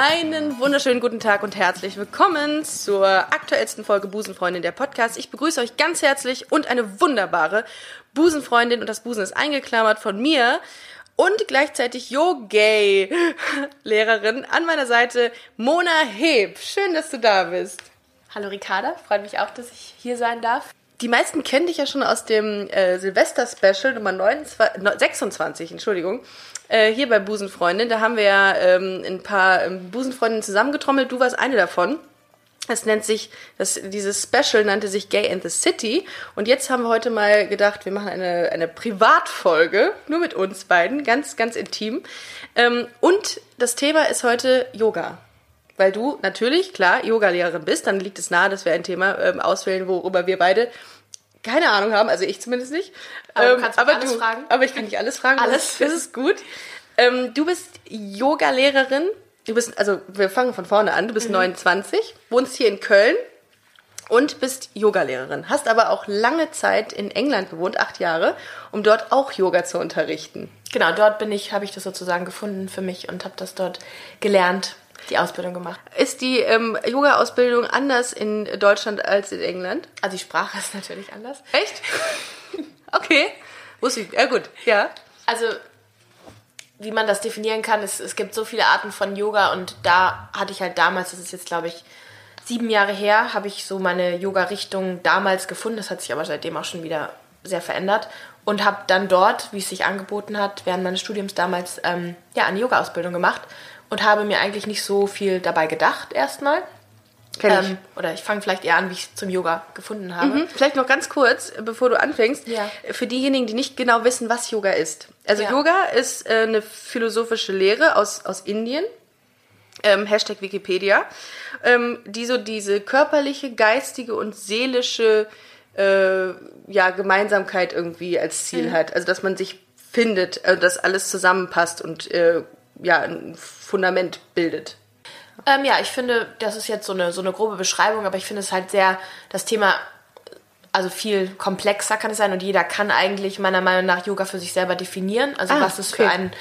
einen wunderschönen guten Tag und herzlich willkommen zur aktuellsten Folge Busenfreundin der Podcast. Ich begrüße euch ganz herzlich und eine wunderbare Busenfreundin und das Busen ist eingeklammert von mir und gleichzeitig Yo-Gay-Lehrerin an meiner Seite Mona Heb. Schön, dass du da bist. Hallo Ricarda, freut mich auch, dass ich hier sein darf. Die meisten kennen dich ja schon aus dem äh, Silvester-Special Nummer 29, 26, Entschuldigung, äh, hier bei Busenfreundin. Da haben wir ja ähm, ein paar ähm, Busenfreundinnen zusammengetrommelt. Du warst eine davon. Es nennt sich, das, dieses Special nannte sich Gay in the City. Und jetzt haben wir heute mal gedacht, wir machen eine, eine Privatfolge, nur mit uns beiden, ganz, ganz intim. Ähm, und das Thema ist heute Yoga weil du natürlich, klar, Yoga-Lehrerin bist, dann liegt es nahe, dass wir ein Thema ähm, auswählen, worüber wir beide keine Ahnung haben, also ich zumindest nicht. Aber ähm, du kannst aber alles du, fragen. Aber ich kann nicht alles fragen. Alles. Das, das ist gut. Ähm, du bist Yoga-Lehrerin. Du bist, also wir fangen von vorne an. Du bist mhm. 29, wohnst hier in Köln und bist Yogalehrerin. Hast aber auch lange Zeit in England gewohnt, acht Jahre, um dort auch Yoga zu unterrichten. Genau, dort bin ich, habe ich das sozusagen gefunden für mich und habe das dort gelernt die Ausbildung gemacht. Ist die ähm, Yoga-Ausbildung anders in Deutschland als in England? Also die Sprache ist natürlich anders. Echt? okay. Wusste ich. Ja gut, ja. Also wie man das definieren kann, es, es gibt so viele Arten von Yoga und da hatte ich halt damals, das ist jetzt glaube ich sieben Jahre her, habe ich so meine Yoga-Richtung damals gefunden. Das hat sich aber seitdem auch schon wieder sehr verändert und habe dann dort, wie es sich angeboten hat, während meines Studiums damals ähm, ja eine Yoga-Ausbildung gemacht und habe mir eigentlich nicht so viel dabei gedacht erstmal. Ähm, oder ich fange vielleicht eher an, wie ich zum Yoga gefunden habe. Mhm. Vielleicht noch ganz kurz, bevor du anfängst, ja. für diejenigen, die nicht genau wissen, was Yoga ist. Also Ja. Yoga ist äh, eine philosophische Lehre aus, aus Indien, ähm, Hashtag Wikipedia, ähm, die so diese körperliche, geistige und seelische äh, ja, Gemeinsamkeit irgendwie als Ziel hat. Also dass man sich findet, äh, dass alles zusammenpasst und äh, ja, ein Fundament bildet. Ähm, ja, ich finde, das ist jetzt so eine, so eine grobe Beschreibung, aber ich finde es halt sehr, das Thema, also viel komplexer kann es sein und jeder kann eigentlich meiner Meinung nach Yoga für sich selber definieren. Also Ah, was es okay. für einen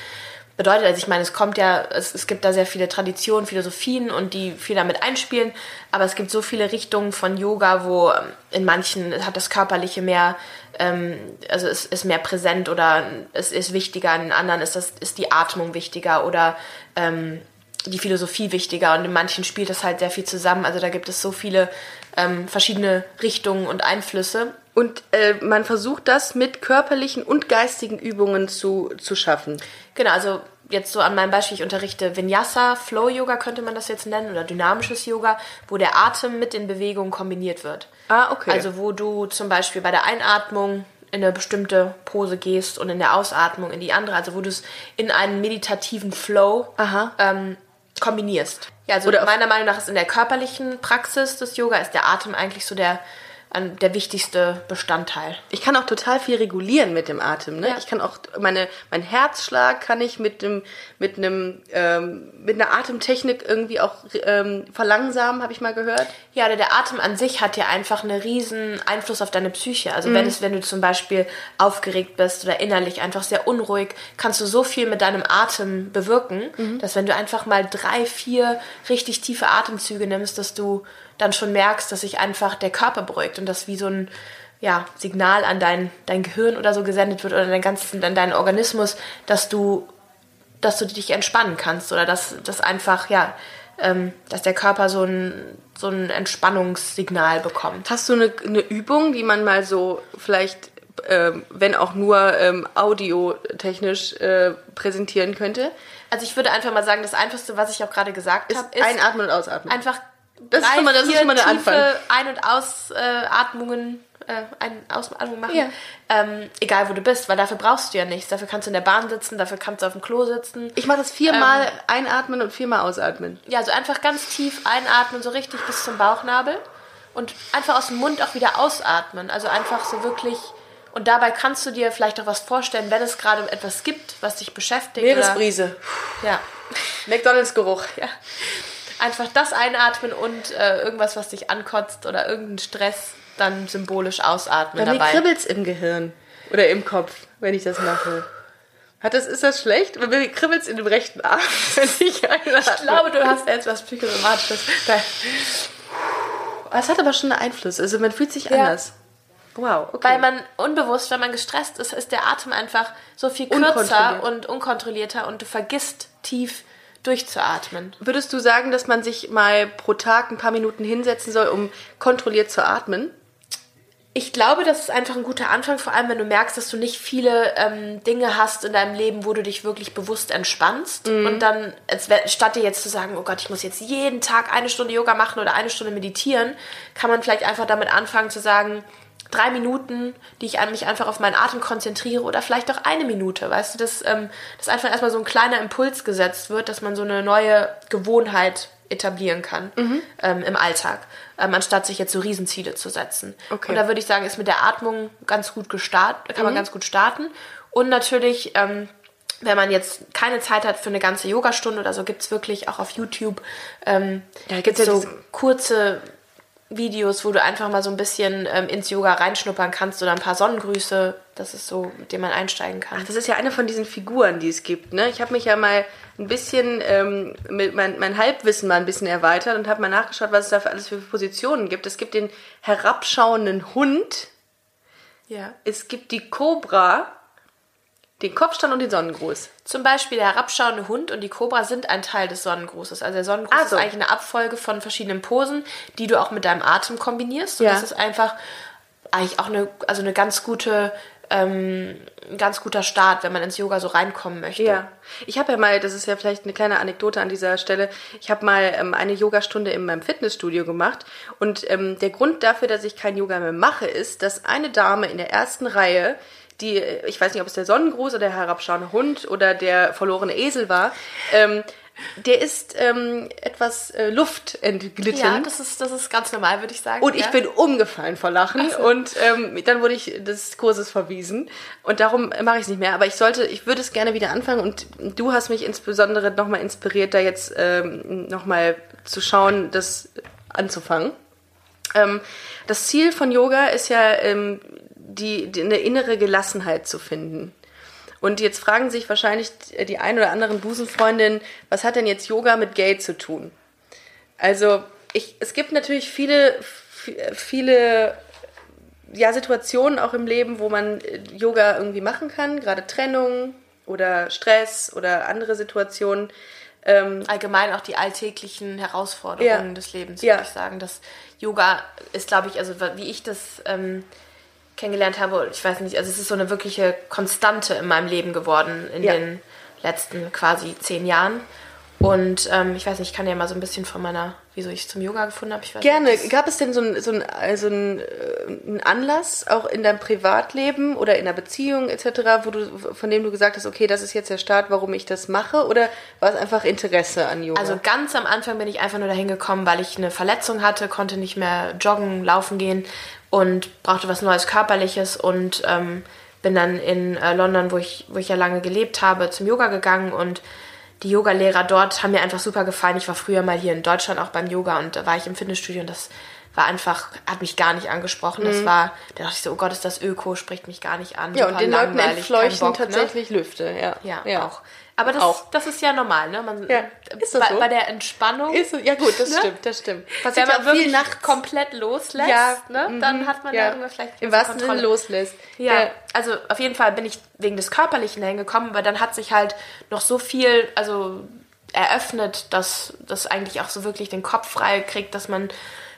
bedeutet. Also ich meine, es kommt ja, es, es gibt da sehr viele Traditionen, Philosophien und die viel damit einspielen, aber es gibt so viele Richtungen von Yoga, wo ähm, in manchen hat das Körperliche mehr, ähm, also es ist mehr präsent oder es ist wichtiger, in anderen ist das ist die Atmung wichtiger oder ähm, die Philosophie wichtiger und in manchen spielt das halt sehr viel zusammen. Also da gibt es so viele ähm, verschiedene Richtungen und Einflüsse. Und äh, man versucht das mit körperlichen und geistigen Übungen zu, zu schaffen. Genau, also jetzt so an meinem Beispiel, ich unterrichte Vinyasa, Flow Yoga könnte man das jetzt nennen oder dynamisches Yoga, wo der Atem mit den Bewegungen kombiniert wird. Ah, okay. Also wo du zum Beispiel bei der Einatmung in eine bestimmte Pose gehst und in der Ausatmung in die andere, also wo du es in einen meditativen Flow ähm, kombinierst. Ja, also meiner Meinung nach ist in der körperlichen Praxis des Yoga ist der Atem eigentlich so der, der wichtigste Bestandteil. Ich kann auch total viel regulieren mit dem Atem. Ne? Ja. Ich kann auch meine mein Herzschlag kann ich mit dem mit einem ähm, mit einer Atemtechnik irgendwie auch ähm, verlangsamen, habe ich mal gehört. Ja, oder der Atem an sich hat ja einfach einen riesen Einfluss auf deine Psyche. Also Mhm. wenn es, wenn du zum Beispiel aufgeregt bist oder innerlich einfach sehr unruhig, kannst du so viel mit deinem Atem bewirken, Mhm. dass wenn du einfach mal drei, vier richtig tiefe Atemzüge nimmst, dass du dann schon merkst, dass sich einfach der Körper beruhigt und das wie so ein ja, Signal an dein, dein Gehirn oder so gesendet wird oder dein ganzen, an deinen Organismus, dass du dass du dich entspannen kannst oder dass das einfach, ja, ähm, dass der Körper so ein, so ein Entspannungssignal bekommt. Hast du eine, eine Übung, die man mal so vielleicht, ähm, wenn auch nur ähm, audiotechnisch äh, präsentieren könnte? Also ich würde einfach mal sagen, das Einfachste, was ich auch gerade gesagt Ist habe, ist einatmen und ausatmen. einfach Das ist drei, schon mal- das ist vier schon mal der tiefe Anfang. Ein- und Ausatmungen äh, Ein- Ausatmung machen. Ja. Ähm, egal wo du bist, weil dafür brauchst du ja nichts. Dafür kannst du in der Bahn sitzen, dafür kannst du auf dem Klo sitzen. Ich mache das viermal einatmen und viermal ausatmen. Ja, also einfach ganz tief einatmen, so richtig bis zum Bauchnabel. Und einfach aus dem Mund auch wieder ausatmen. Also einfach so wirklich. Und dabei kannst du dir vielleicht auch was vorstellen, wenn es gerade etwas gibt, was dich beschäftigt. Meeresbrise. Oder, ja. McDonalds-Geruch. ja. Einfach das einatmen und äh, irgendwas, was dich ankotzt oder irgendeinen Stress dann symbolisch ausatmen Bei mir dabei. kribbelt's im Gehirn. Oder im Kopf, wenn ich das mache. Hat das, ist das schlecht? Bei mir kribbelt's in dem rechten Arm, wenn ich einatme. Ich glaube, du hast jetzt was Psychosomatisches. Es hat aber schon einen Einfluss. Also man fühlt sich Ja. anders. Wow, okay. Weil man unbewusst, wenn man gestresst ist, ist der Atem einfach so viel kürzer Unkontrolliert. und unkontrollierter und du vergisst tief durchzuatmen. Würdest du sagen, dass man sich mal pro Tag ein paar Minuten hinsetzen soll, um kontrolliert zu atmen? Ich glaube, das ist einfach ein guter Anfang, vor allem wenn du merkst, dass du nicht viele ähm, Dinge hast in deinem Leben, wo du dich wirklich bewusst entspannst. Und dann, statt dir jetzt zu sagen, oh Gott, ich muss jetzt jeden Tag eine Stunde Yoga machen oder eine Stunde meditieren, kann man vielleicht einfach damit anfangen zu sagen, drei Minuten, die ich an mich einfach auf meinen Atem konzentriere oder vielleicht auch eine Minute, weißt du, dass, ähm, dass einfach erstmal so ein kleiner Impuls gesetzt wird, dass man so eine neue Gewohnheit etablieren kann ähm, im Alltag, ähm, anstatt sich jetzt so Riesenziele zu setzen. Okay. Und da würde ich sagen, ist mit der Atmung ganz gut gestartet, kann man ganz gut starten. Und natürlich, ähm, wenn man jetzt keine Zeit hat für eine ganze Yogastunde oder so, gibt es wirklich auch auf YouTube ähm, Ja, gibt's gibt's ja so kurze Videos, wo du einfach mal so ein bisschen ähm, ins Yoga reinschnuppern kannst oder ein paar Sonnengrüße. Das ist so, mit dem man einsteigen kann. Das ist ja eine von diesen Figuren, die es gibt. Ne? Ich habe mich ja mal ein bisschen, ähm, mit mein, mein Halbwissen mal ein bisschen erweitert und habe mal nachgeschaut, was es da für alles für Positionen gibt. Es gibt den herabschauenden Hund, ja. es gibt die Kobra, den Kopfstand und den Sonnengruß. Zum Beispiel der herabschauende Hund und die Kobra sind ein Teil des Sonnengrußes. Also der Sonnengruß Ah, so. ist eigentlich eine Abfolge von verschiedenen Posen, die du auch mit deinem Atem kombinierst. Und Ja. das ist einfach eigentlich auch eine, also eine ganz gute, ähm, ein ganz guter Start, wenn man ins Yoga so reinkommen möchte. Ja, ich habe ja mal, das ist ja vielleicht eine kleine Anekdote an dieser Stelle, ich habe mal ähm, eine Yogastunde in meinem Fitnessstudio gemacht und ähm, der Grund dafür, dass ich kein Yoga mehr mache, ist, dass eine Dame in der ersten Reihe, die, ich weiß nicht, ob es der Sonnengruß oder der herabschauende Hund oder der verlorene Esel war, ähm, der ist ähm, etwas äh, Luft entglitten. Ja, das ist, das ist ganz normal, würde ich sagen. Und ich ja. bin umgefallen vor Lachen und ähm, dann wurde ich des Kurses verwiesen und darum mache ich es nicht mehr. Aber ich sollte, ich würde es gerne wieder anfangen und du hast mich insbesondere nochmal inspiriert, da jetzt ähm, nochmal zu schauen, das anzufangen. Ähm, das Ziel von Yoga ist ja, ähm, die, die, eine innere Gelassenheit zu finden. Und jetzt fragen sich wahrscheinlich die ein oder anderen Busenfreundinnen, was hat denn jetzt Yoga mit Geld zu tun? Also, ich, es gibt natürlich viele, viele ja, Situationen auch im Leben, wo man äh, Yoga irgendwie machen kann, gerade Trennung oder Stress oder andere Situationen. Ähm, allgemein auch die alltäglichen Herausforderungen Ja. des Lebens, Ja. würde ich sagen. Das Yoga ist, glaube ich, also wie ich das ähm, kennengelernt habe, ich weiß nicht, also es ist so eine wirkliche Konstante in meinem Leben geworden in Ja. den letzten quasi zehn Jahren. Und ähm, ich weiß nicht, ich kann ja mal so ein bisschen von meiner, wieso ich zum Yoga gefunden habe. Ich weiß Gerne. Nicht, Gab es denn so einen so ein, also ein, äh, einen Anlass, auch in deinem Privatleben oder in einer Beziehung etc., wo du, von dem du gesagt hast, okay, das ist jetzt der Start, warum ich das mache? Oder war es einfach Interesse an Yoga? Also ganz am Anfang bin ich einfach nur dahin gekommen, weil ich eine Verletzung hatte, konnte nicht mehr joggen, laufen gehen und brauchte was Neues Körperliches und ähm, bin dann in äh, London, wo ich, wo ich ja lange gelebt habe, zum Yoga gegangen und die Yogalehrer dort haben mir einfach super gefallen. Ich war früher mal hier in Deutschland auch beim Yoga und da war ich im Fitnessstudio und das war einfach, hat mich gar nicht angesprochen. Das war, da dachte ich so, oh Gott, ist das Öko, spricht mich gar nicht an. Mhm. ja, und den Leuten entfleuchten Bock, ne? tatsächlich Lüfte. Ja, Ja, auch. Aber das, Auch. das ist ja normal, ne? Man, Ja, ist das bei, so? bei der Entspannung Ist, so- ja gut, das Ne? stimmt, das stimmt. wenn Passiert man ja wirklich nachts. komplett loslässt, Ja, ne, mhm, dann hat man ja. irgendwas vielleicht Im wahrsten Sinne loslässt. Ja, also auf jeden Fall bin ich wegen des Körperlichen dahin gekommen, weil dann hat sich halt noch so viel, also eröffnet, dass das eigentlich auch so wirklich den Kopf frei kriegt, dass man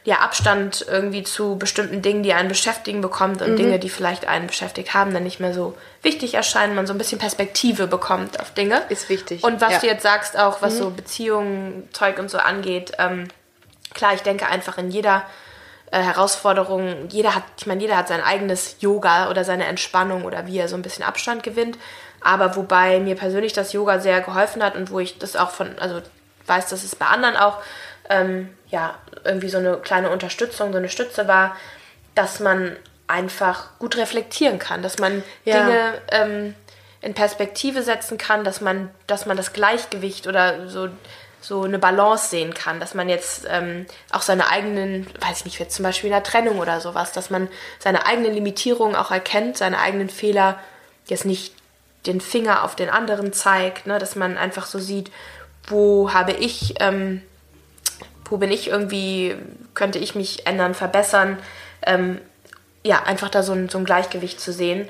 ja Abstand irgendwie zu bestimmten Dingen, die einen beschäftigen, bekommt Mhm. und Dinge, die vielleicht einen beschäftigt haben, dann nicht mehr so wichtig erscheinen, man so ein bisschen Perspektive bekommt auf Dinge. Ist wichtig, Und was ja. du jetzt sagst, auch was so Beziehungen, Zeug und so angeht, ähm, klar, ich denke einfach in jeder äh, Herausforderung, jeder hat, ich meine, jeder hat sein eigenes Yoga oder seine Entspannung oder wie er so ein bisschen Abstand gewinnt. Aber wobei mir persönlich das Yoga sehr geholfen hat und wo ich das auch von, also weiß, dass es bei anderen auch ähm, ja, irgendwie so eine kleine Unterstützung, so eine Stütze war, dass man einfach gut reflektieren kann, dass man Ja. Dinge ähm, in Perspektive setzen kann, dass man, dass man das Gleichgewicht oder so, so eine Balance sehen kann, dass man jetzt ähm, auch seine eigenen, weiß ich nicht, jetzt zum Beispiel in der Trennung oder sowas, dass man seine eigenen Limitierungen auch erkennt, seine eigenen Fehler jetzt nicht den Finger auf den anderen zeigt, ne, dass man einfach so sieht, wo habe ich, ähm, wo bin ich irgendwie, könnte ich mich ändern, verbessern, ähm, ja, einfach da so ein, so ein Gleichgewicht zu sehen.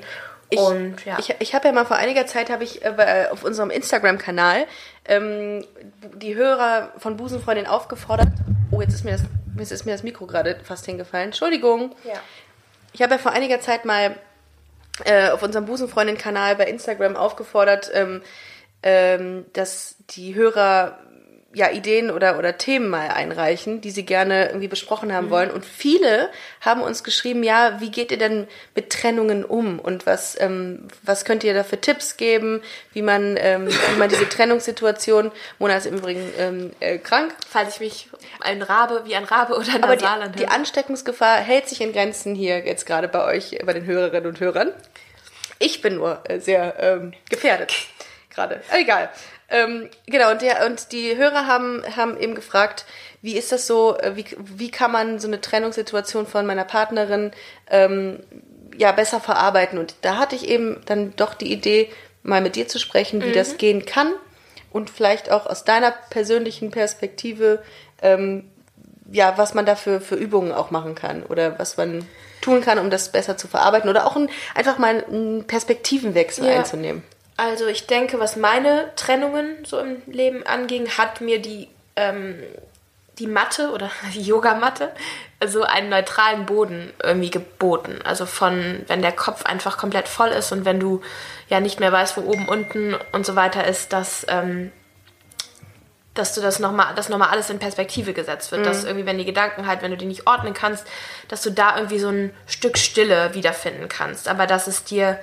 und ja. Ich, ich habe ja mal vor einiger Zeit habe ich äh, auf unserem Instagram-Kanal ähm, die Hörer von Busenfreundin aufgefordert. Oh, jetzt ist mir das, jetzt ist mir das Mikro gerade fast hingefallen. Entschuldigung. ja. Ich habe ja vor einiger Zeit mal äh, auf unserem Busenfreundin-Kanal bei Instagram aufgefordert, ähm, ähm, dass die Hörer ja Ideen oder, oder Themen mal einreichen, die sie gerne irgendwie besprochen haben wollen. Und viele haben uns geschrieben, ja, wie geht ihr denn mit Trennungen um? Und was, ähm, was könnt ihr da für Tipps geben, wie man, ähm, wie man diese Trennungssituation, Mona ist im Übrigen ähm, äh, krank, Falls ich mich ein Rabe, wie ein Rabe oder ein aber die Ansteckungsgefahr hält sich in Grenzen hier jetzt gerade bei euch, bei den Hörerinnen und Hörern. Ich bin nur äh, sehr ähm, gefährdet gerade. Egal. Ähm, genau, und, der, und die Hörer haben, haben eben gefragt, wie ist das so, äh, wie, wie kann man so eine Trennungssituation von meiner Partnerin ähm, ja besser verarbeiten? Und da hatte ich eben dann doch die Idee, mal mit dir zu sprechen, wie das gehen kann und vielleicht auch aus deiner persönlichen Perspektive ähm, ja, was man dafür für Übungen auch machen kann oder was man tun kann, um das besser zu verarbeiten oder auch ein, einfach mal einen Perspektivenwechsel Ja. einzunehmen. Also ich denke, was meine Trennungen so im Leben anging, hat mir die, ähm, die Matte oder die Yogamatte so einen neutralen Boden irgendwie geboten. Also von, wenn der Kopf einfach komplett voll ist und wenn du ja nicht mehr weißt, wo oben, unten und so weiter ist, dass, ähm, dass du das nochmal, dass nochmal alles in Perspektive gesetzt wird. Dass irgendwie, wenn die Gedanken halt, wenn du die nicht ordnen kannst, dass du da irgendwie so ein Stück Stille wiederfinden kannst. Aber dass es dir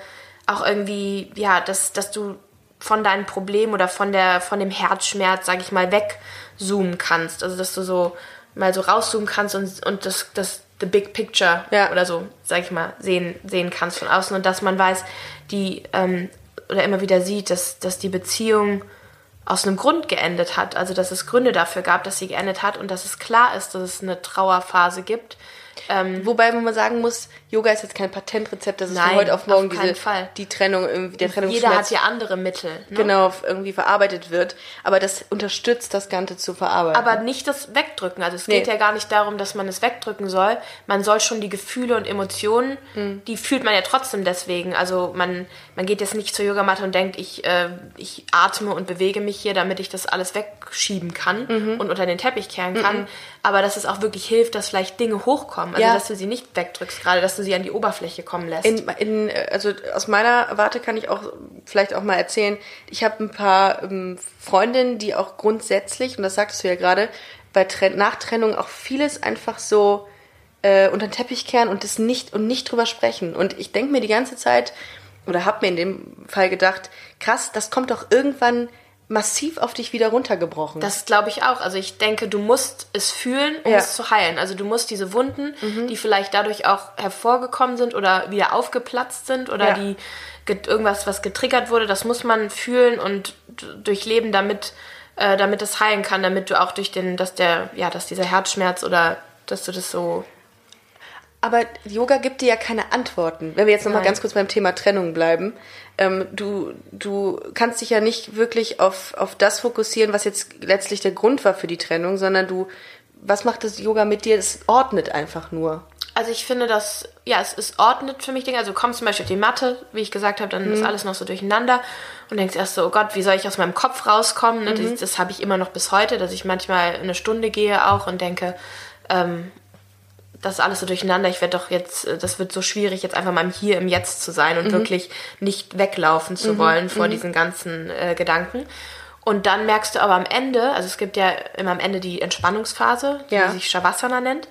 auch irgendwie, ja, dass, dass du von deinem Problem oder von der, von dem Herzschmerz, sag ich mal, wegzoomen kannst. Also dass du so mal so rauszoomen kannst und, und das, das the big picture Ja. oder so, sag ich mal, sehen, sehen kannst von außen und dass man weiß, die ähm, oder immer wieder sieht, dass, dass die Beziehung aus einem Grund geendet hat. Also dass es Gründe dafür gab, dass sie geendet hat und dass es klar ist, dass es eine Trauerphase gibt. Ähm, Wobei man sagen muss, Yoga ist jetzt kein Patentrezept, dass es Nein, von heute auf morgen auf diese, Fall. die Trennung, irgendwie, der jeder Trennungsschmerz hat ja andere Mittel. Ne? genau irgendwie verarbeitet wird. Aber das unterstützt das Ganze zu verarbeiten. Aber nicht das Wegdrücken. Also es Nee. geht ja gar nicht darum, dass man es wegdrücken soll. Man soll schon die Gefühle und Emotionen, Hm. die fühlt man ja trotzdem deswegen. Also man, man geht jetzt nicht zur Yogamatte und denkt, ich, äh, ich atme und bewege mich hier, damit ich das alles wegschieben kann Mhm. und unter den Teppich kehren kann. Aber dass es auch wirklich hilft, dass vielleicht Dinge hochkommen. Also Ja. dass du sie nicht wegdrückst, gerade dass du sie an die Oberfläche kommen lässt. In, in, also aus meiner Warte kann ich auch vielleicht auch mal erzählen, ich habe ein paar ähm, Freundinnen, die auch grundsätzlich, und das sagtest du ja gerade, bei Tren nach Trennung auch vieles einfach so äh, unter den Teppich kehren und das nicht und nicht drüber sprechen. Und ich denke mir die ganze Zeit, oder habe mir in dem Fall gedacht, krass, das kommt doch irgendwann massiv auf dich wieder runtergebrochen. Das glaube ich auch. Also ich denke, du musst es fühlen, um Ja. es zu heilen. Also du musst diese Wunden, die vielleicht dadurch auch hervorgekommen sind oder wieder aufgeplatzt sind oder Ja. die irgendwas, was getriggert wurde, das muss man fühlen und durchleben, damit, äh, damit es heilen kann, damit du auch durch den, dass der, ja, dass dieser Herzschmerz oder dass du das so Aber Yoga gibt dir ja keine Antworten. Wenn wir jetzt nochmal ganz kurz beim Thema Trennung bleiben. Ähm, du, du kannst dich ja nicht wirklich auf, auf das fokussieren, was jetzt letztlich der Grund war für die Trennung, sondern du, was macht das Yoga mit dir? Es ordnet einfach nur. Also ich finde, dass, ja, es, es ordnet für mich Dinge. Also du kommst zum Beispiel auf die Matte, wie ich gesagt habe, dann ist alles noch so durcheinander und denkst erst so, oh Gott, wie soll ich aus meinem Kopf rauskommen? Ne? Das, das habe ich immer noch bis heute, dass ich manchmal eine Stunde gehe auch und denke, ähm, das ist alles so durcheinander. Ich werde doch jetzt, äh, das wird so schwierig, jetzt einfach mal im Hier im Jetzt zu sein und wirklich nicht weglaufen zu wollen vor diesen ganzen äh, Gedanken. Und dann merkst du aber am Ende, also es gibt ja immer am Ende die Entspannungsphase, Ja. die sich Shavasana nennt.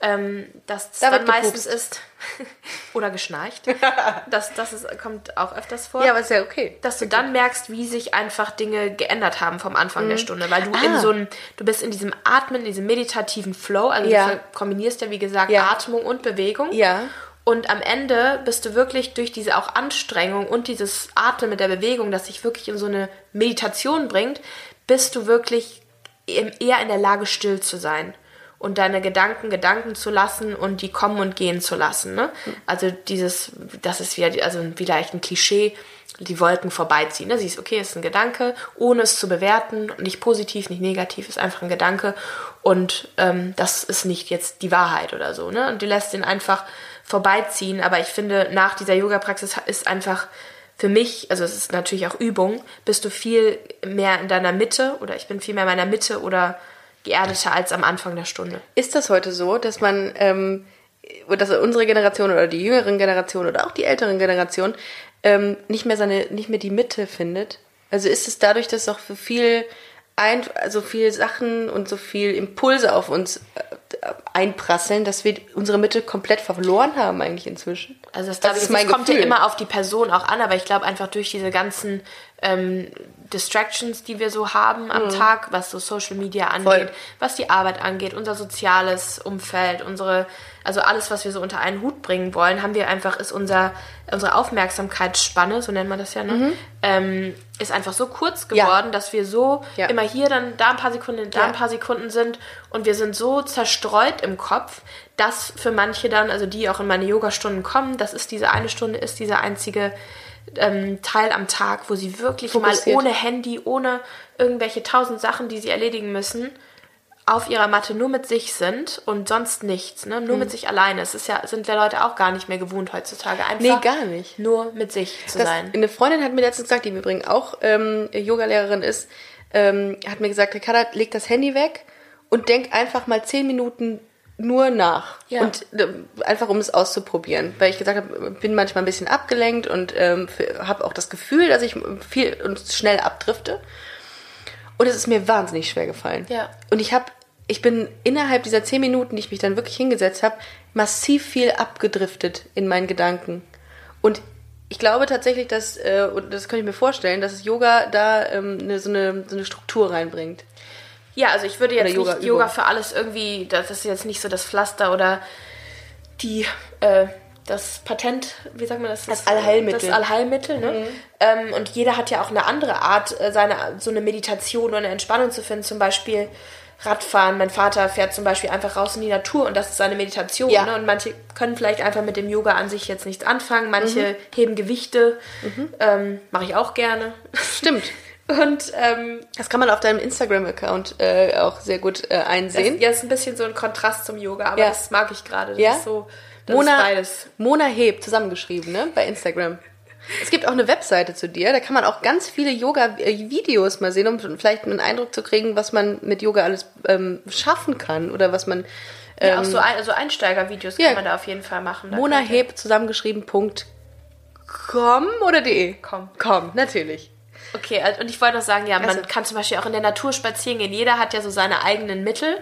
Ähm, dass es Da dann meistens gepupst. ist oder geschnarcht. das das ist, kommt auch öfters vor. Ja, aber ist ja okay. dass du dann merkst, wie sich einfach Dinge geändert haben vom Anfang der Stunde, weil du in Ah. so einem, du bist in diesem Atmen, in diesem meditativen Flow, also Ja. du kombinierst ja wie gesagt Ja. Atmung und Bewegung. Ja. Und am Ende bist du wirklich durch diese auch Anstrengung und dieses Atmen mit der Bewegung, das dich wirklich in so eine Meditation bringt, bist du wirklich eher in der Lage, still zu sein und deine Gedanken Gedanken zu lassen und die kommen und gehen zu lassen. Ne? Also dieses, das ist wieder, also vielleicht ein Klischee, die Wolken vorbeiziehen. Ne? Siehst, okay, ist ein Gedanke, ohne es zu bewerten, nicht positiv, nicht negativ, ist einfach ein Gedanke und ähm, das ist nicht jetzt die Wahrheit oder so. Ne? Und du lässt ihn einfach vorbeiziehen. Aber ich finde, nach dieser Yoga-Praxis ist einfach für mich, also es ist natürlich auch Übung, bist du viel mehr in deiner Mitte oder ich bin viel mehr in meiner Mitte oder geerdeter als am Anfang der Stunde. Ist das heute so, dass man, ähm, dass unsere Generation oder die jüngeren Generationen oder auch die älteren Generationen ähm, nicht mehr seine, nicht mehr die Mitte findet? Also ist es dadurch, dass auch so viel ein, so viel Sachen und so viel Impulse auf uns äh, einprasseln, dass wir unsere Mitte komplett verloren haben eigentlich inzwischen? Also das, das, ist das kommt ja immer auf die Person auch an, aber ich glaube einfach durch diese ganzen ähm, Distractions, die wir so haben am Tag, was so Social Media angeht, Voll. was die Arbeit angeht, unser soziales Umfeld, unsere, also alles, was wir so unter einen Hut bringen wollen, haben wir einfach, ist unser, unsere Aufmerksamkeitsspanne, so nennt man das ja, ne? Ähm, ist einfach so kurz Ja. geworden, dass wir so Ja. immer hier dann da ein paar Sekunden, da Ja. ein paar Sekunden sind und wir sind so zerstreut im Kopf, dass für manche dann, also die auch in meine Yogastunden kommen, das ist diese eine Stunde, ist dieser einzige ähm, Teil am Tag, wo sie wirklich Fokussiert. mal ohne Handy, ohne irgendwelche tausend Sachen, die sie erledigen müssen, auf ihrer Matte nur mit sich sind und sonst nichts, ne? nur mit sich alleine. Es ist ja, sind ja Leute auch gar nicht mehr gewohnt heutzutage, einfach Nee, gar nicht. nur mit sich zu Das, sein. eine Freundin hat mir letztens gesagt, die im Übrigen auch ähm, Yogalehrerin ist, ähm, hat mir gesagt, Ricarda, leg das Handy weg und denk einfach mal zehn Minuten nur nach. Ja. Und äh, einfach um es auszuprobieren. Weil ich gesagt habe, bin manchmal ein bisschen abgelenkt und ähm, habe auch das Gefühl, dass ich viel und schnell abdrifte. Und es ist mir wahnsinnig schwer gefallen. Ja. Und ich habe, ich bin innerhalb dieser zehn Minuten, die ich mich dann wirklich hingesetzt habe, massiv viel abgedriftet in meinen Gedanken. Und ich glaube tatsächlich, dass, äh, und das kann ich mir vorstellen, dass Yoga da ähm, eine, so, eine, so eine Struktur reinbringt. Ja, also ich würde jetzt Oder nicht. Yoga für alles irgendwie, das ist jetzt nicht so das Pflaster oder die, äh, das Patent, wie sagt man das? Das Allheilmittel. Das Allheilmittel, ne? Ähm, und jeder hat ja auch eine andere Art, äh, seine, so eine Meditation oder eine Entspannung zu finden. Zum Beispiel Radfahren. Mein Vater fährt zum Beispiel einfach raus in die Natur und das ist seine Meditation. Ja. Ne? Und manche können vielleicht einfach mit dem Yoga an sich jetzt nichts anfangen. Manche heben Gewichte. Ähm, Mache ich auch gerne. Stimmt. Und ähm, Das kann man auf deinem Instagram-Account äh, auch sehr gut äh, Das, einsehen. ja, ist ein bisschen so ein Kontrast zum Yoga, aber Ja. das mag ich gerade. Das Ja? ist so, das Mona, ist beides. Mona Heb, zusammengeschrieben, ne? Bei Instagram. Es gibt auch eine Webseite zu dir, da kann man auch ganz viele Yoga-Videos mal sehen, um vielleicht einen Eindruck zu kriegen, was man mit Yoga alles ähm, schaffen kann oder was man. Ja, auch so, ein, so Einsteigervideos Ähm, ja. kann man da auf jeden Fall machen. Mona Heb zusammengeschrieben. Punkt .com oder de? Com. Com, natürlich. Okay, also- und ich wollte noch sagen, ja, man Also- kann zum Beispiel auch in der Natur spazieren gehen. Jeder hat ja so seine eigenen Mittel.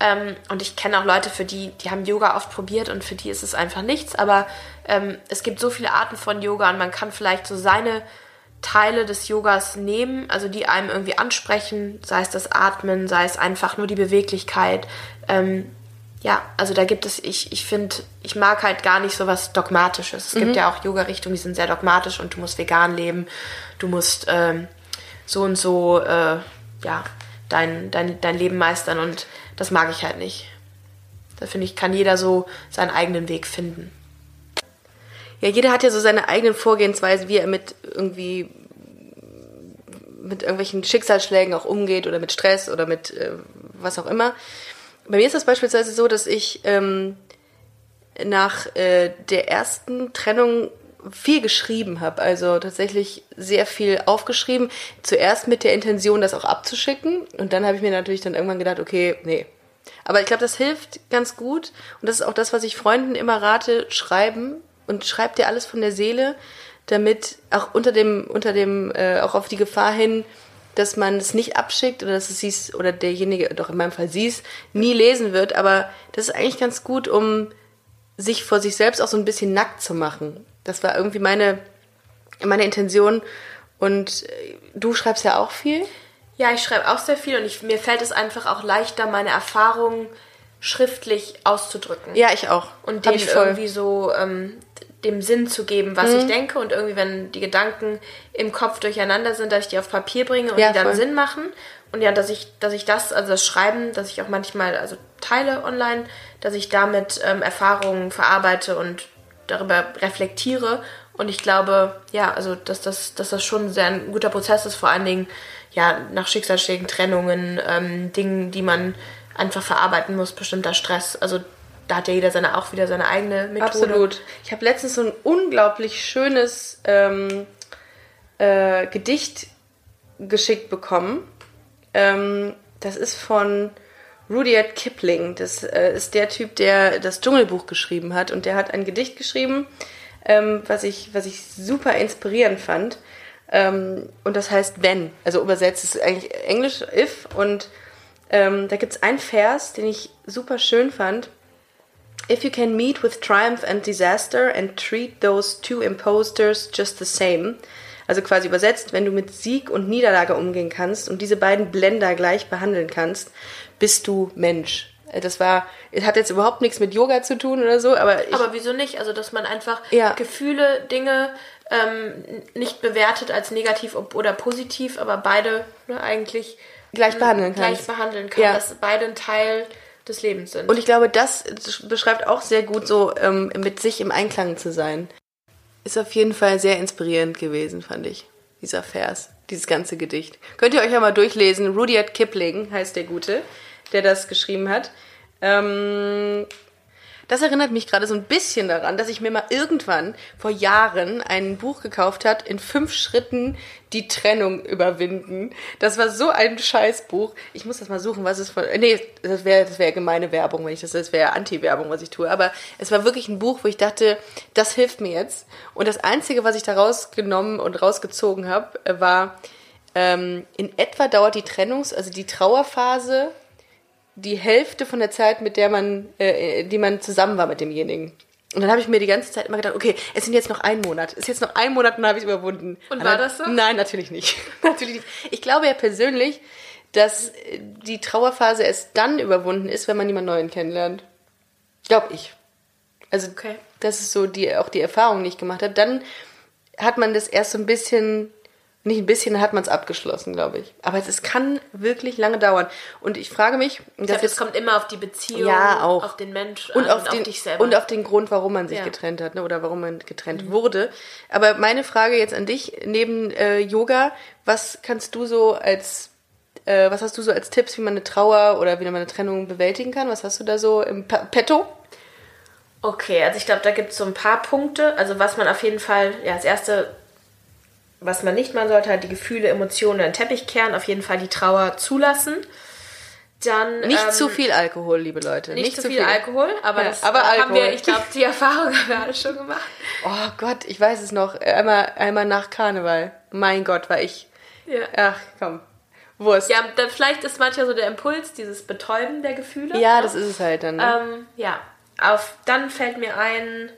Ähm, und ich kenne auch Leute, für die, die haben Yoga oft probiert und für die ist es einfach nichts. Aber ähm, es gibt so viele Arten von Yoga und man kann vielleicht so seine Teile des Yogas nehmen, also die einem irgendwie ansprechen, sei es das Atmen, sei es einfach nur die Beweglichkeit. Ähm, ja, also da gibt es, ich, ich finde, ich mag halt gar nicht so was Dogmatisches. Es gibt ja auch Yoga-Richtungen, die sind sehr dogmatisch und du musst vegan leben, du musst ähm, so und so, äh, ja, dein, dein, dein Leben meistern und das mag ich halt nicht. Da finde ich, kann jeder so seinen eigenen Weg finden. Ja, jeder hat ja so seine eigenen Vorgehensweisen, wie er mit irgendwie mit irgendwelchen Schicksalsschlägen auch umgeht oder mit Stress oder mit äh, was auch immer. Bei mir ist das beispielsweise so, dass ich ähm, nach äh, der ersten Trennung viel geschrieben habe, also tatsächlich sehr viel aufgeschrieben. Zuerst mit der Intention, das auch abzuschicken und dann habe ich mir natürlich dann irgendwann gedacht, okay, nee. Aber ich glaube, das hilft ganz gut und das ist auch das, was ich Freunden immer rate, schreiben und schreibt dir alles von der Seele, damit auch unter dem unter dem äh, auch auf die Gefahr hin, dass man es nicht abschickt oder dass es siehst oder derjenige, doch in meinem Fall siehst, nie lesen wird. Aber das ist eigentlich ganz gut, um sich vor sich selbst auch so ein bisschen nackt zu machen. Das war irgendwie meine, meine Intention. Und äh, du schreibst ja auch viel. Ja, ich schreibe auch sehr viel und ich, mir fällt es einfach auch leichter, meine Erfahrungen schriftlich auszudrücken. Ja, ich auch. Und voll. irgendwie so ähm, dem Sinn zu geben, was Mhm. ich denke und irgendwie, wenn die Gedanken im Kopf durcheinander sind, dass ich die auf Papier bringe und Ja, die dann voll. Sinn machen. Und ja, dass ich, dass ich das, also das Schreiben, dass ich auch manchmal also teile online, dass ich damit ähm, Erfahrungen verarbeite und darüber reflektiere. Und ich glaube, ja, also dass das, dass das schon sehr ein guter Prozess ist, vor allen Dingen ja nach Schicksalsschlägen, Trennungen, ähm, Dingen, die man einfach verarbeiten muss, bestimmter Stress. Also da hat ja jeder seine auch wieder seine eigene Methode. Absolut. Ich habe letztens so ein unglaublich schönes ähm, äh, Gedicht geschickt bekommen. Ähm, das ist von Rudyard Kipling. Das äh, ist der Typ, der das Dschungelbuch geschrieben hat. Und der hat ein Gedicht geschrieben, ähm, was, ich, was ich super inspirierend fand. Ähm, und das heißt wenn. Also übersetzt ist eigentlich Englisch if. Und ähm, da gibt es einen Vers, den ich super schön fand. If you can meet with triumph and disaster and treat those two imposters just the same. Also quasi übersetzt, wenn du mit Sieg und Niederlage umgehen kannst und diese beiden Blender gleich behandeln kannst, bist du Mensch. Äh, Das war, es hat jetzt überhaupt nichts mit Yoga zu tun oder so, aber ich, Aber wieso nicht? Also, dass man einfach Ja. Gefühle, Dinge ähm, nicht bewertet als negativ oder positiv, aber beide ne, eigentlich Gleich behandeln gleich kannst. behandeln kann, Ja. dass beide ein Teil des Lebens sind. Und ich glaube, das beschreibt auch sehr gut so, ähm, mit sich im Einklang zu sein. Ist auf jeden Fall sehr inspirierend gewesen, fand ich, dieser Vers, dieses ganze Gedicht. Könnt ihr euch ja mal durchlesen. Rudyard Kipling heißt der Gute, der das geschrieben hat. Ähm, das erinnert mich gerade so ein bisschen daran, dass ich mir mal irgendwann vor Jahren ein Buch gekauft hat, in fünf Schritten die Trennung überwinden. Das war so ein Scheißbuch. Ich muss das mal suchen, was es von. Nee, das wäre das wär gemeine Werbung, wenn ich das. Das wäre Anti-Werbung, was ich tue. Aber es war wirklich ein Buch, wo ich dachte, das hilft mir jetzt. Und das Einzige, was ich da rausgenommen und rausgezogen habe, war, ähm, in etwa dauert die Trennungs-, also die Trauerphase die Hälfte von der Zeit, mit der man, äh, die man zusammen war mit demjenigen. Und dann habe ich mir die ganze Zeit immer gedacht, okay, es sind jetzt noch ein Monat. Es ist jetzt noch ein Monat und dann habe ich es überwunden. Und Aber war das so? Nein, natürlich nicht. natürlich nicht. Ich glaube ja persönlich, dass äh, die Trauerphase erst dann überwunden ist, wenn man jemand Neuen kennenlernt. Glaube ich. Also, Okay. das ist so die, auch die Erfahrung, die ich gemacht habe. Dann hat man das erst so ein bisschen, nicht ein bisschen, dann hat man es abgeschlossen, glaube ich. Aber es, kann wirklich lange dauern. Und ich frage mich, und ich das glaube, es kommt immer auf die Beziehung, Ja, auch. auf den Mensch und auf, den, dich selber. und auf den Grund, warum man sich Ja. Mhm. getrennt hat ne, oder warum man getrennt wurde. Aber meine Frage jetzt an dich, neben äh, Yoga, was kannst du so als, äh, was hast du so als Tipps, wie man eine Trauer oder wie man eine Trennung bewältigen kann? Was hast du da so im Pa- Petto? Okay, also ich glaube, da gibt es so ein paar Punkte. Also was man auf jeden Fall, ja, das erste, was man nicht machen sollte, halt die Gefühle, Emotionen in den Teppich kehren, auf jeden Fall die Trauer zulassen. Dann Nicht ähm, zu viel Alkohol, liebe Leute. Nicht, zu viel, Alkohol, aber Ja, das aber haben Alkohol. wir, ich glaube, die Erfahrung haben wir alle schon gemacht. Oh Gott, ich weiß es noch. Einmal, einmal nach Karneval. Mein Gott, war ich. Ja. Ach, komm. Wurst. Ja, dann vielleicht ist manchmal so der Impuls, dieses Betäuben der Gefühle. Ja, das ist es halt dann. Ne? Ähm, ja, auf, dann fällt mir ein,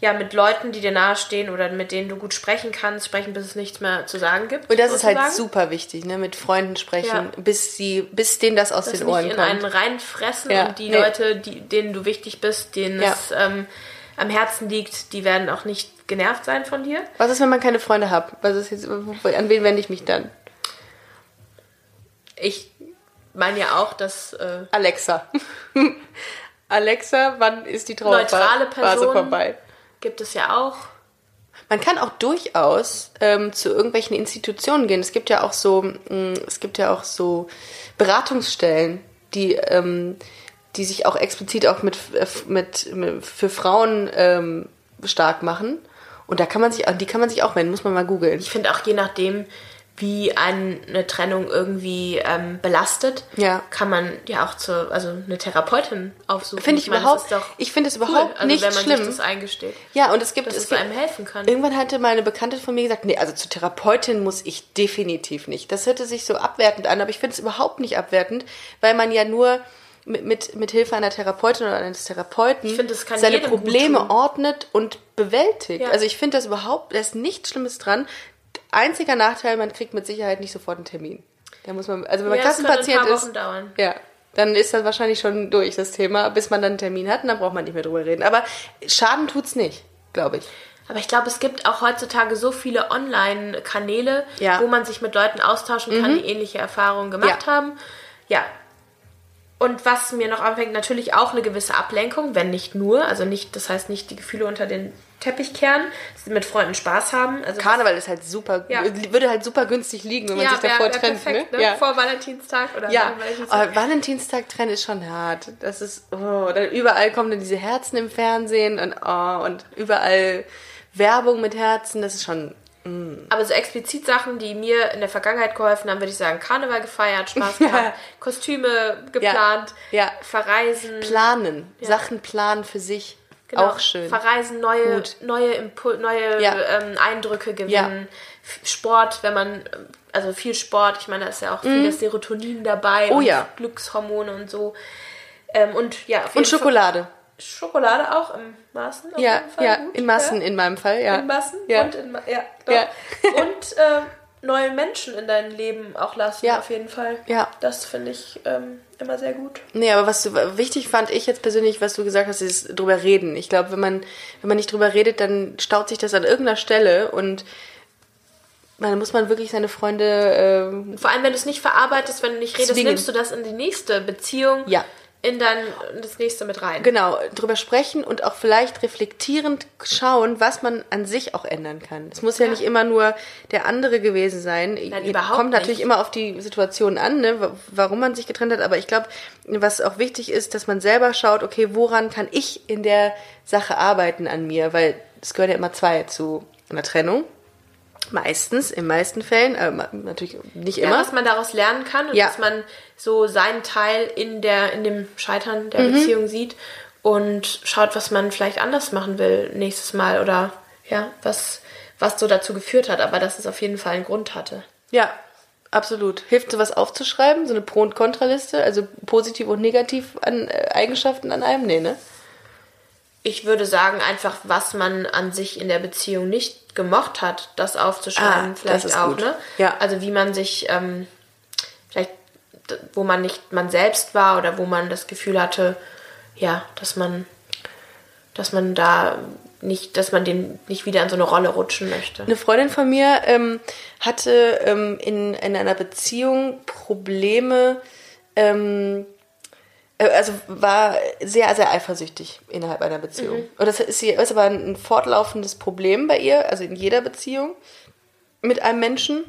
ja, mit Leuten, die dir nahestehen oder mit denen du gut sprechen kannst, sprechen, bis es nichts mehr zu sagen gibt. Und das ist halt super wichtig, ne? Mit Freunden sprechen, Ja. bis sie, bis denen das aus Dass den Ohren in kommt. einen reinfressen Ja, und die nee. Leute, die, denen du wichtig bist, denen Ja. es ähm, am Herzen liegt, die werden auch nicht genervt sein von dir. Was ist, wenn man keine Freunde hat? Was ist jetzt, an wen wende ich mich dann? Ich meine ja auch, dass äh, Alexa. Alexa, wann ist die Trauerphase neutrale Personen vorbei? Gibt es ja auch. Man kann auch durchaus ähm, zu irgendwelchen Institutionen gehen. Es gibt ja auch so, mh, es gibt ja auch so Beratungsstellen, die, ähm, die sich auch explizit auch mit, äh, mit, mit für Frauen ähm, stark machen. Und da kann man sich, an die kann man sich auch wenden, muss man mal googeln. Ich finde auch je nachdem, wie ein, eine Trennung irgendwie ähm, belastet, Ja. kann man ja auch zu, also eine Therapeutin aufsuchen. Finde ich, meine, überhaupt, ich finde es cool, überhaupt also nicht wenn man schlimm. sich das eingesteht, ja, und es gibt, dass es es gibt einem helfen kann. Irgendwann hatte mal eine Bekannte von mir gesagt, nee, also zur Therapeutin muss ich definitiv nicht. Das hörte sich so abwertend an, aber ich finde es überhaupt nicht abwertend, weil man ja nur mit, mit, mit Hilfe einer Therapeutin oder eines Therapeuten Ich kann seine Probleme ordnet und bewältigt. Ja. Also ich finde das überhaupt, da ist nichts Schlimmes dran. Einziger Nachteil, man kriegt mit Sicherheit nicht sofort einen Termin. Da muss man, also wenn man Ja, das kann ein Kassenpatient paar ist, Wochen dauern. ja, dann ist das wahrscheinlich schon durch, das Thema, bis man dann einen Termin hat und dann braucht man nicht mehr drüber reden. Aber Schaden tut's nicht, glaube ich. Aber ich glaube, es gibt auch heutzutage so viele Online-Kanäle, Ja. Mhm. wo man sich mit Leuten austauschen kann, die ähnliche Erfahrungen gemacht Ja. haben. Ja. Und was mir noch anfängt, natürlich auch eine gewisse Ablenkung, wenn nicht nur, also nicht, das heißt nicht die Gefühle unter den Teppich kehren, mit Freunden Spaß haben. Also Karneval ist halt super, Ja. würde halt super günstig liegen, wenn man ja, sich davor wär, wär trennt. perfekt, ne? ne? Ja. Vor Valentinstag oder Ja, Valentinstag. aber Valentinstag trennen ist schon hart. Das ist, oh, dann überall kommen dann diese Herzen im Fernsehen und, oh, und überall Werbung mit Herzen. Das ist schon, Aber so explizit Sachen, die mir in der Vergangenheit geholfen haben, würde ich sagen, Karneval gefeiert, Spaß gehabt, Kostüme geplant, Ja. verreisen. planen, Sachen planen für sich. Genau, Auch schön. Verreisen, neue, Gut. neue, Impul neue Ja. ähm, Eindrücke gewinnen. Sport, wenn man, also viel Sport, ich meine, da ist ja auch viel Serotonin dabei Mhm. Oh und ja. Glückshormone und so. Ähm, und ja, auf Und jeden Fall- Schokolade. Auch im Maßen. Auf Ja, jeden Fall ja, gut, in Massen ja. in meinem Fall, ja. In Massen Ja. und in ja, doch. Ja. und äh, neue Menschen in dein Leben auch lassen, Ja. auf jeden Fall. Ja. Das finde ich ähm, immer sehr gut. Nee, aber was du, wichtig fand ich jetzt persönlich, was du gesagt hast, ist drüber reden. Ich glaube, wenn man, wenn man nicht drüber redet, dann staut sich das an irgendeiner Stelle und dann muss man wirklich seine Freunde, ähm, Vor allem, wenn du es nicht verarbeitest, wenn du nicht redest, Zwingen. nimmst du das in die nächste Beziehung, Ja. In dein in das nächste mit rein. genau, drüber sprechen und auch vielleicht reflektierend schauen, was man an sich auch ändern kann. Es muss ja, Ja. nicht immer nur der andere gewesen sein. Nein, überhaupt Kommt natürlich nicht. immer auf die Situation an, ne, wa- warum man sich getrennt hat. Aber ich glaube, was auch wichtig ist, dass man selber schaut, okay, woran kann ich in der Sache arbeiten an mir? Weil es gehören ja immer zwei zu einer Trennung. Meistens, in meisten Fällen, äh, natürlich nicht Ja, immer. was man daraus lernen kann und Ja. dass man so seinen Teil in der in dem Scheitern der Mhm. Beziehung sieht und schaut, was man vielleicht anders machen will nächstes Mal oder ja, was was so dazu geführt hat, aber dass es auf jeden Fall einen Grund hatte. Ja, absolut. Hilft sowas aufzuschreiben, so eine Pro- und Kontraliste, also positiv und negativ an äh, Eigenschaften an einem? Nee, ne? Ich würde sagen, einfach, was man an sich in der Beziehung nicht gemocht hat, das aufzuschreiben, Ah, vielleicht das auch, gut. ne? Ja. Also wie man sich, ähm, vielleicht, wo man nicht man selbst war oder wo man das Gefühl hatte, ja, dass man, dass man da nicht, dass man dem nicht wieder in so eine Rolle rutschen möchte. Eine Freundin von mir ähm, hatte ähm, in, in einer Beziehung Probleme, ähm, äh, also war sehr, sehr eifersüchtig innerhalb einer Beziehung. Und das ist, ist aber ein fortlaufendes Problem bei ihr, also in jeder Beziehung mit einem Menschen.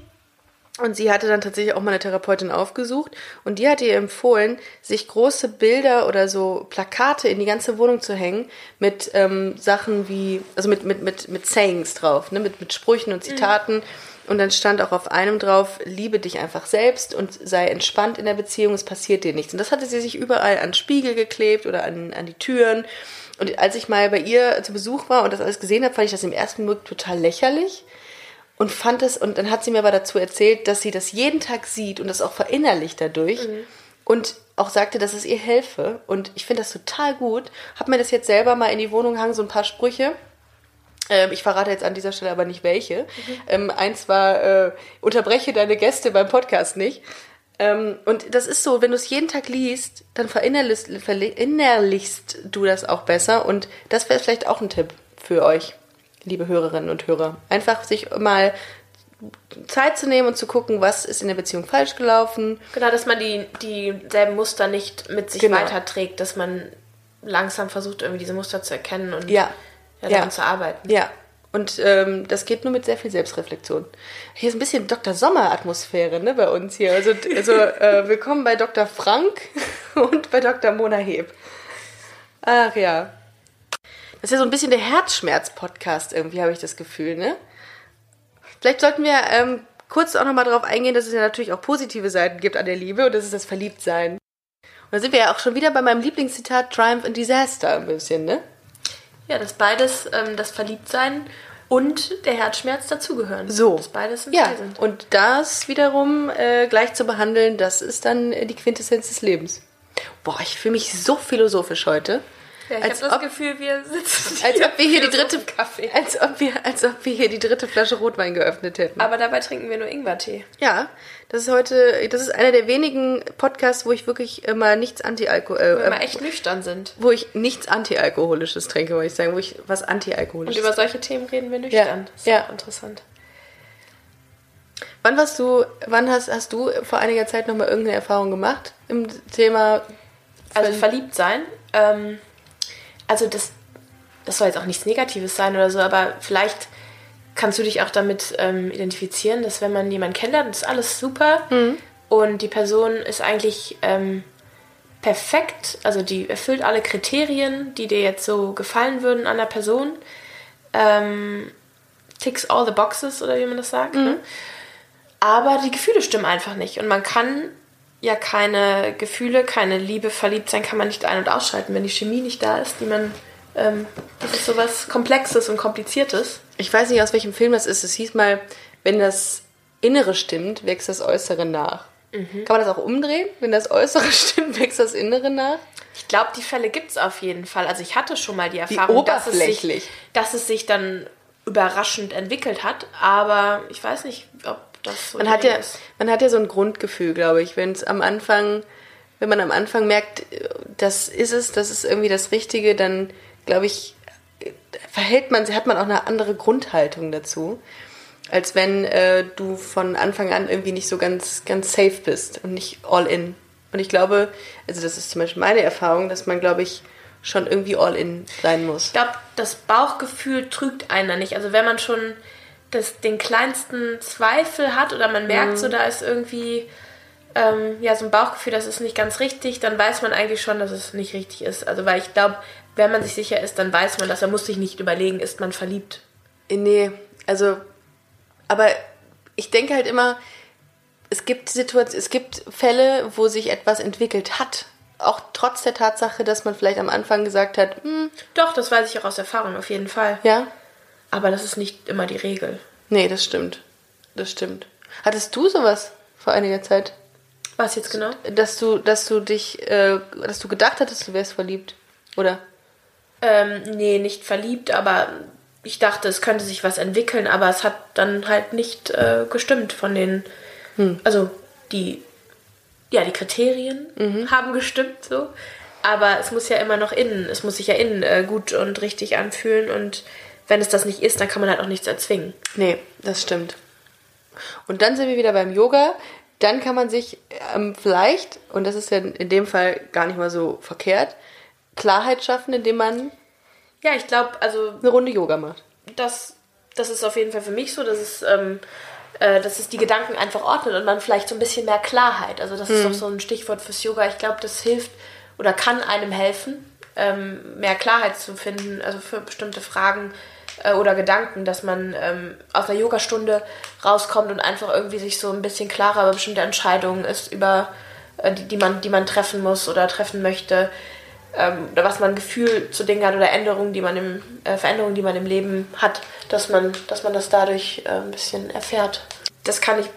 Und sie hatte dann tatsächlich auch mal eine Therapeutin aufgesucht und die hat ihr empfohlen, sich große Bilder oder so Plakate in die ganze Wohnung zu hängen mit ähm, Sachen wie, also mit, mit, mit, mit Sayings drauf, ne? mit, mit Sprüchen und Zitaten. Und dann stand auch auf einem drauf, liebe dich einfach selbst und sei entspannt in der Beziehung, es passiert dir nichts. Und das hatte sie sich überall an Spiegel geklebt oder an, an die Türen. Und als ich mal bei ihr zu Besuch war und das alles gesehen habe, fand ich das im ersten Moment total lächerlich und fand es, und dann hat sie mir aber dazu erzählt, dass sie das jeden Tag sieht und das auch verinnerlicht dadurch und auch sagte, dass es ihr helfe. Und ich finde das total gut. Hab mir das jetzt selber mal in die Wohnung gehangen, so ein paar Sprüche. Ähm, ich verrate jetzt an dieser Stelle aber nicht welche. Ähm, eins war, äh, unterbreche deine Gäste beim Podcast nicht. Ähm, und das ist so, wenn du es jeden Tag liest, dann verinnerlichst, verinnerlichst du das auch besser. Und das wäre vielleicht auch ein Tipp für euch, liebe Hörerinnen und Hörer. Einfach sich mal Zeit zu nehmen und zu gucken, was ist in der Beziehung falsch gelaufen. Genau, dass man die dieselben Muster nicht mit sich Genau. weiterträgt, dass man langsam versucht, irgendwie diese Muster zu erkennen und Ja. ja, Ja. daran zu arbeiten. Ja. Und ähm, das geht nur mit sehr viel Selbstreflexion. Hier ist ein bisschen Dr. Sommer-Atmosphäre ne, bei uns hier. Also, also äh, willkommen bei Dr. Frank und bei Dr. Mona Heb. Ach ja. Das ist ja so ein bisschen der Herzschmerz-Podcast irgendwie, habe ich das Gefühl, ne? Vielleicht sollten wir ähm, kurz auch nochmal darauf eingehen, dass es ja natürlich auch positive Seiten gibt an der Liebe und das ist das Verliebtsein. Und da sind wir ja auch schon wieder bei meinem Lieblingszitat Triumph and Disaster ein bisschen, ne? Ja, dass beides, ähm, das Verliebtsein und der Herzschmerz dazugehören. So. Dass beides im Ja, Spiel sind. und das wiederum äh, gleich zu behandeln, das ist dann äh, die Quintessenz des Lebens. Boah, ich fühle mich so philosophisch heute. Ja, ich als habe das ob- Gefühl, wir sitzen Als ob wir hier die dritte Kaffee. als ob wir, als ob wir hier die dritte Flasche Rotwein geöffnet hätten. Aber dabei trinken wir nur Ingwertee. Ja, das ist heute, das ist einer der wenigen Podcasts, wo ich wirklich immer nichts Anti-Alkohol, Wenn wir äh, mal echt nüchtern sind. wo ich nichts Anti-Alkoholisches trinke, wollte ich sagen, wo ich was Und Anti-Alkoholisches. über solche Themen reden wir nüchtern. Das ist ja. interessant. Wann warst du, wann hast, hast du vor einiger Zeit nochmal irgendeine Erfahrung gemacht im Thema Also Verl- verliebt sein. Ähm, also das, das soll jetzt auch nichts Negatives sein oder so, aber vielleicht kannst du dich auch damit ähm, identifizieren, dass wenn man jemanden kennenlernt, ist alles super und die Person ist eigentlich ähm, perfekt, also die erfüllt alle Kriterien, die dir jetzt so gefallen würden an der Person. Ähm, ticks all the boxes oder wie man das sagt. Ne? Aber die Gefühle stimmen einfach nicht. Und man kann ja keine Gefühle, keine Liebe, verliebt sein, kann man nicht ein- und ausschalten, wenn die Chemie nicht da ist, die man. Ähm, das ist sowas Komplexes und Kompliziertes. Ich weiß nicht, aus welchem Film das ist. Es hieß mal, wenn das Innere stimmt, wächst das Äußere nach. Mhm. Kann man das auch umdrehen? Wenn das Äußere stimmt, wächst das Innere nach? Ich glaube, die Fälle gibt es auf jeden Fall. Also ich hatte schon mal die Erfahrung, dass es, sich, dass es sich dann überraschend entwickelt hat, aber ich weiß nicht, ob das so Man hat, ja, ist. man hat ja so ein Grundgefühl, glaube ich, wenn es am Anfang, wenn man am Anfang merkt, das ist es, das ist irgendwie das Richtige, dann glaube ich, verhält man, hat man auch eine andere Grundhaltung dazu, als wenn äh, du von Anfang an irgendwie nicht so ganz, ganz safe bist und nicht all in. Und ich glaube, also das ist zum Beispiel meine Erfahrung, dass man, glaube ich, schon irgendwie all in sein muss. Ich glaube, das Bauchgefühl trügt einer nicht. Also wenn man schon das, den kleinsten Zweifel hat oder man merkt, so da ist irgendwie ähm, ja so ein Bauchgefühl, das ist nicht ganz richtig, dann weiß man eigentlich schon, dass es nicht richtig ist. Also weil ich glaube, wenn man sich sicher ist, dann weiß man das. Er muss sich nicht überlegen, ist man verliebt. Nee, also, aber ich denke halt immer, es gibt Situationen, es gibt Fälle, wo sich etwas entwickelt hat. Auch trotz der Tatsache, dass man vielleicht am Anfang gesagt hat, hm, Doch, das weiß ich auch aus Erfahrung auf jeden Fall. ja, Aber das ist nicht immer die Regel. nee, das stimmt. Das stimmt. Hattest du sowas vor einiger Zeit? Was jetzt genau? Dass du, dass du dich, äh, dass du gedacht hattest, du wärst verliebt? Oder? Ähm, nee, nicht verliebt, aber ich dachte, es könnte sich was entwickeln, aber es hat dann halt nicht äh, gestimmt von den, also die, ja, die Kriterien haben gestimmt so, aber es muss ja immer noch innen, es muss sich ja innen äh, gut und richtig anfühlen und wenn es das nicht ist, dann kann man halt auch nichts erzwingen. Nee, das stimmt. Und dann sind wir wieder beim Yoga. Dann kann man sich ähm, vielleicht, und das ist ja in dem Fall gar nicht mal so verkehrt, Klarheit schaffen, indem man Ja, ich glaube, also eine Runde Yoga macht. das, das ist auf jeden Fall für mich so, dass es, ähm, äh, dass es die Gedanken einfach ordnet und man vielleicht so ein bisschen mehr Klarheit. Also das ist doch so ein Stichwort fürs Yoga. Ich glaube, das hilft oder kann einem helfen, ähm, mehr Klarheit zu finden, also für bestimmte Fragen äh, oder Gedanken, dass man ähm, aus einer Yogastunde rauskommt und einfach irgendwie sich so ein bisschen klarer über bestimmte Entscheidungen ist, über äh, die, die man, die man treffen muss oder treffen möchte ähm, oder was man Gefühl zu Dingen hat oder Änderungen, die man im, äh, Veränderungen, die man im Leben hat, dass man, dass man das dadurch äh, ein bisschen erfährt. Das kann ich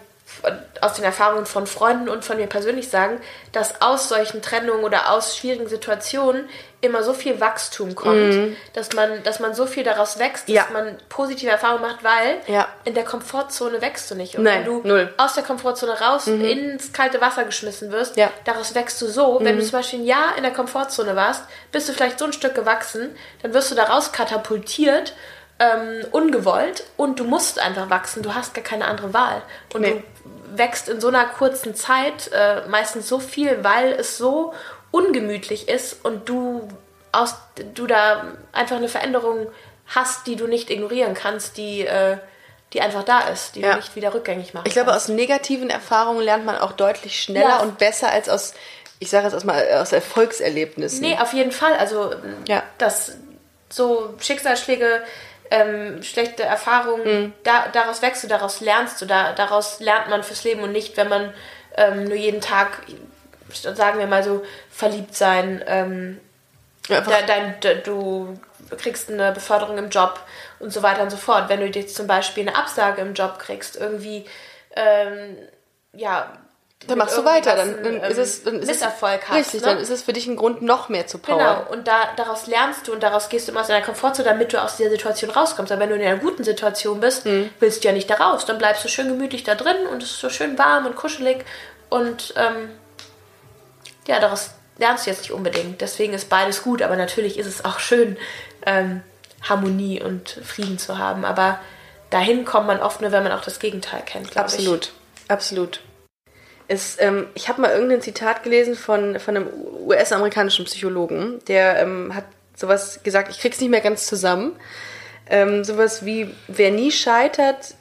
aus den Erfahrungen von Freunden und von mir persönlich sagen, dass aus solchen Trennungen oder aus schwierigen Situationen immer so viel Wachstum kommt, dass man, dass man so viel daraus wächst, dass Ja. man positive Erfahrungen macht, weil Ja. in der Komfortzone wächst du nicht. Und Nein, wenn du null. aus der Komfortzone raus ins kalte Wasser geschmissen wirst, Ja. daraus wächst du so. Wenn du zum Beispiel ein Jahr in der Komfortzone warst, bist du vielleicht so ein Stück gewachsen, dann wirst du daraus katapultiert, ähm, ungewollt und du musst einfach wachsen. Du hast gar keine andere Wahl. Und Nee. du wächst in so einer kurzen Zeit äh, meistens so viel, weil es so ungemütlich ist und du aus du da einfach eine Veränderung hast, die du nicht ignorieren kannst, die äh, die einfach da ist, die Ja. du nicht wieder rückgängig machen Ich glaube, kannst. aus negativen Erfahrungen lernt man auch deutlich schneller Ja. und besser als aus, ich sage jetzt aus, mal, aus Erfolgserlebnissen. Nee, auf jeden Fall. Also, Ja. dass so Schicksalsschläge ähm, schlechte Erfahrungen, Mhm. da, daraus wächst du, daraus lernst du, da, daraus lernt man fürs Leben und nicht, wenn man ähm, nur jeden Tag, sagen wir mal so, verliebt sein, ähm, Ja, dein, de, du kriegst eine Beförderung im Job und so weiter und so fort. Wenn du jetzt zum Beispiel eine Absage im Job kriegst, irgendwie, ähm, ja, Dann machst du weiter, dann, irgendwas dann ist es dann ist Misserfolg es, hast. Richtig, ne? dann ist es für dich ein Grund, noch mehr zu powern. Genau, und da, daraus lernst du und daraus gehst du immer aus deiner Komfortzone, damit du aus dieser Situation rauskommst. Aber wenn du in einer guten Situation bist, Mhm. willst du ja nicht da raus. Dann bleibst du schön gemütlich da drin und es ist so schön warm und kuschelig. Und ähm, ja, daraus lernst du jetzt nicht unbedingt. Deswegen ist beides gut, aber natürlich ist es auch schön, ähm, Harmonie und Frieden zu haben. Aber dahin kommt man oft nur, wenn man auch das Gegenteil kennt, glaube ich. Absolut, absolut. Es, ähm, ich habe mal irgendein Zitat gelesen von, von einem US-amerikanischen Psychologen, der ähm, hat sowas gesagt, ich krieg's nicht mehr ganz zusammen. Ähm, sowas wie, wer nie scheitert,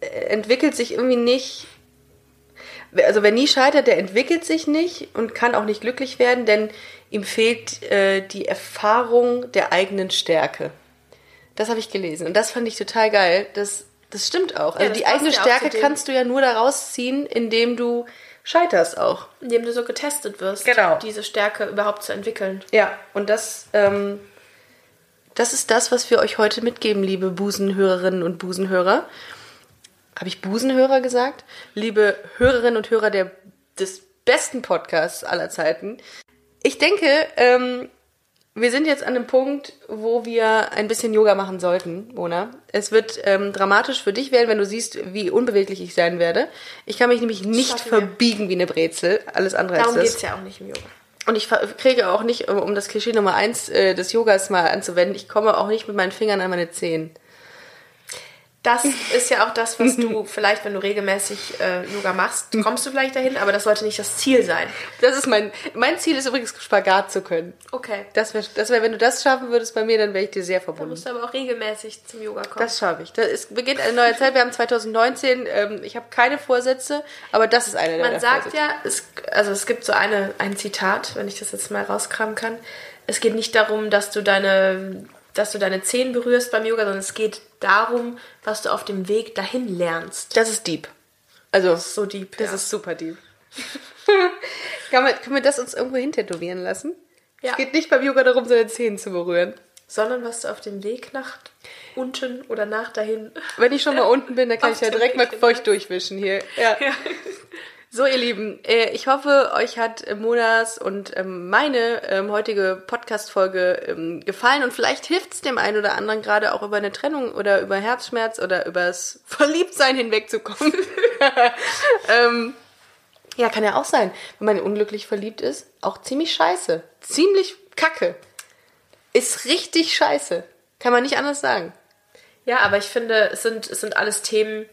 äh, entwickelt sich irgendwie nicht. Also wer nie scheitert, der entwickelt sich nicht und kann auch nicht glücklich werden, denn ihm fehlt äh, die Erfahrung der eigenen Stärke. Das habe ich gelesen und das fand ich total geil. Das, das stimmt auch. Also das die eigene ja Stärke kannst du ja nur daraus ziehen, indem du scheiterst auch. Indem du so getestet wirst, Genau. diese Stärke überhaupt zu entwickeln. Ja, und das, ähm, das ist das, was wir euch heute mitgeben, liebe Busenhörerinnen und Busenhörer. Habe ich Busenhörer gesagt? Liebe Hörerinnen und Hörer der, des besten Podcasts aller Zeiten. Ich denke, ähm, wir sind jetzt an einem Punkt, wo wir ein bisschen Yoga machen sollten, Mona. Es wird ähm, dramatisch für dich werden, wenn du siehst, wie unbeweglich ich sein werde. Ich kann mich nämlich nicht verbiegen wie eine Brezel. Alles andere Darum als geht das. es ja auch nicht im Yoga. Und ich kriege auch nicht, um um das Klischee Nummer eins äh, des Yogas mal anzuwenden, ich komme auch nicht mit meinen Fingern an meine Zehen. Das ist ja auch das, was du vielleicht, wenn du regelmäßig äh, Yoga machst, kommst du vielleicht dahin, aber das sollte nicht das Ziel sein. Das ist mein, mein Ziel ist übrigens Spagat zu können. Okay. Das wäre, das wär, wenn du das schaffen würdest bei mir, dann wäre ich dir sehr verbunden. musst du aber auch regelmäßig zum Yoga kommen. Das schaffe ich. Ist, beginnt eine neue Zeit. Wir haben 2019. Ähm, ich habe keine Vorsätze, aber das ist eine der Man sagt Vorsätze. ja, es, also es gibt so eine, ein Zitat, wenn ich das jetzt mal rauskramen kann. Es geht nicht darum, dass du deine, dass du deine Zehen berührst beim Yoga, sondern es geht darum, was du auf dem Weg dahin lernst. Das ist deep. Also, So deep. das ja. ist super deep. Kann man, können wir das uns irgendwo hintätowieren lassen? Ja. Es geht nicht beim Yoga darum, seine Zehen zu berühren. sondern was du auf dem Weg nach unten oder nach dahin. Wenn ich schon mal unten bin, dann kann ich ja direkt mal Weg feucht durchwischen hier. Ja. So, ihr Lieben, äh, ich hoffe, euch hat äh, Monas und ähm, meine ähm, heutige Podcast-Folge ähm, gefallen und vielleicht hilft es dem einen oder anderen gerade auch über eine Trennung oder über Herzschmerz oder übers Verliebtsein hinwegzukommen. ähm, ja, kann ja auch sein, wenn man unglücklich verliebt ist, auch ziemlich scheiße. Ziemlich kacke. Ist richtig scheiße. Kann man nicht anders sagen. Ja, aber ich finde, es sind, es sind alles Themen,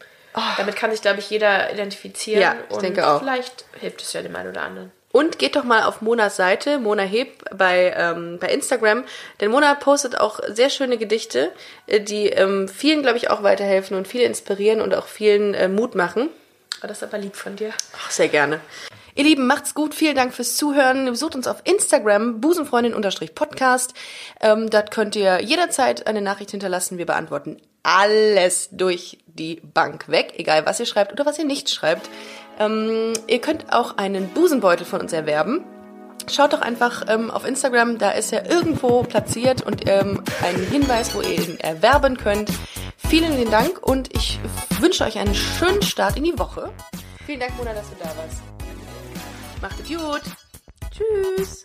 damit kann sich, glaube ich, jeder identifizieren. Oh. Ja, ich und denke auch. Vielleicht hilft es ja dem einen oder anderen. Und geht doch mal auf Monas Seite, Mona Heb, bei, ähm, bei Instagram. Denn Mona postet auch sehr schöne Gedichte, äh, die ähm, vielen, glaube ich, auch weiterhelfen und viele inspirieren und auch vielen äh, Mut machen. Aber das ist aber lieb von dir. Ach, sehr gerne. Ihr Lieben, macht's gut. Vielen Dank fürs Zuhören. Besucht uns auf Instagram, busenfreundin-podcast. Ähm, dort könnt ihr jederzeit eine Nachricht hinterlassen. Wir beantworten alles durch die Bank weg, egal was ihr schreibt oder was ihr nicht schreibt. Ähm, ihr könnt auch einen Busenbeutel von uns erwerben. Schaut doch einfach ähm, auf Instagram, da ist er irgendwo platziert und ähm, ein Hinweis, wo ihr ihn erwerben könnt. Vielen lieben Dank und ich wünsche euch einen schönen Start in die Woche. Vielen Dank, Mona, dass du da warst. Macht es gut. Tschüss.